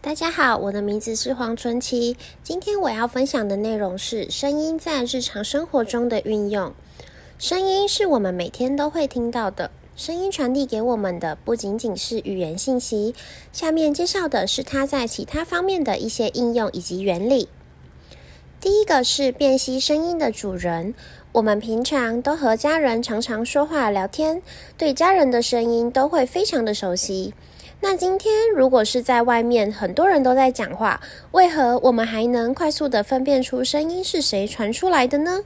大家好，我的名字是黄春琪。今天我要分享的内容是声音在日常生活中的运用。声音是我们每天都会听到的，声音传递给我们的不仅仅是语言信息。下面介绍的是它在其他方面的一些应用以及原理。第一个是辨析声音的主人。我们平常都和家人常常说话聊天，对家人的声音都会非常的熟悉。那今天如果是在外面，很多人都在讲话，为何我们还能快速的分辨出声音是谁传出来的呢？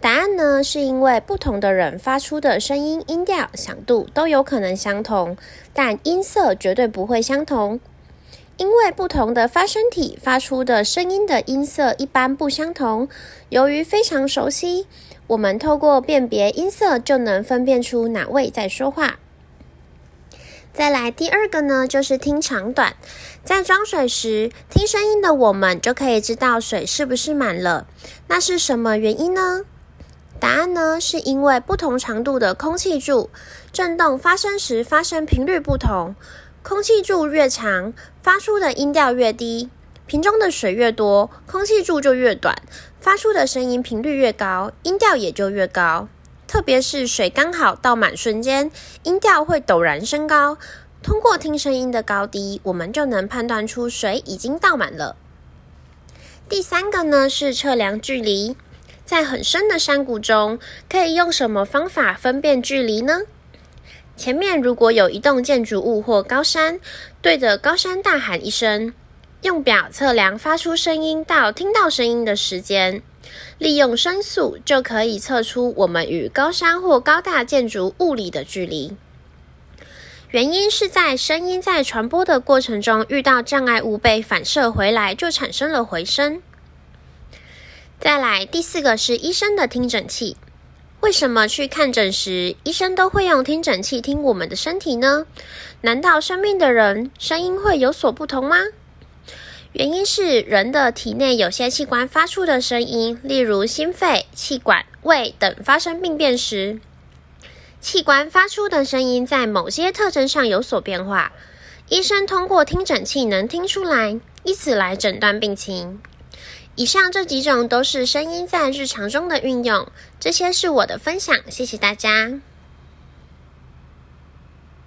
答案呢，是因为不同的人发出的声音音调、响度都有可能相同，但音色绝对不会相同。因为不同的发声体发出的声音的音色一般不相同。由于非常熟悉，我们透过辨别音色就能分辨出哪位在说话。再来第二个呢，就是听长短。在装水时，听声音的我们就可以知道水是不是满了。那是什么原因呢？答案呢，是因为不同长度的空气柱振动发生时，发生频率不同。空气柱越长，发出的音调越低；瓶中的水越多，空气柱就越短，发出的声音频率越高，音调也就越高。特别是水刚好倒满瞬间，音调会陡然升高。通过听声音的高低，我们就能判断出水已经倒满了。第三个呢是测量距离，在很深的山谷中，可以用什么方法分辨距离呢？前面如果有一栋建筑物或高山，对着高山大喊一声，用表测量发出声音到听到声音的时间。利用声速就可以测出我们与高山或高大建筑物理的距离。原因是在声音在传播的过程中遇到障碍物被反射回来，就产生了回声。再来第四个是医生的听诊器。为什么去看诊时，医生都会用听诊器听我们的身体呢？难道生病的人声音会有所不同吗？原因是人的体内有些器官发出的声音，例如心肺、气管、胃等发生病变时，器官发出的声音在某些特征上有所变化。医生通过听诊器能听出来，以此来诊断病情。以上这几种都是声音在日常中的运用，这些是我的分享，谢谢大家。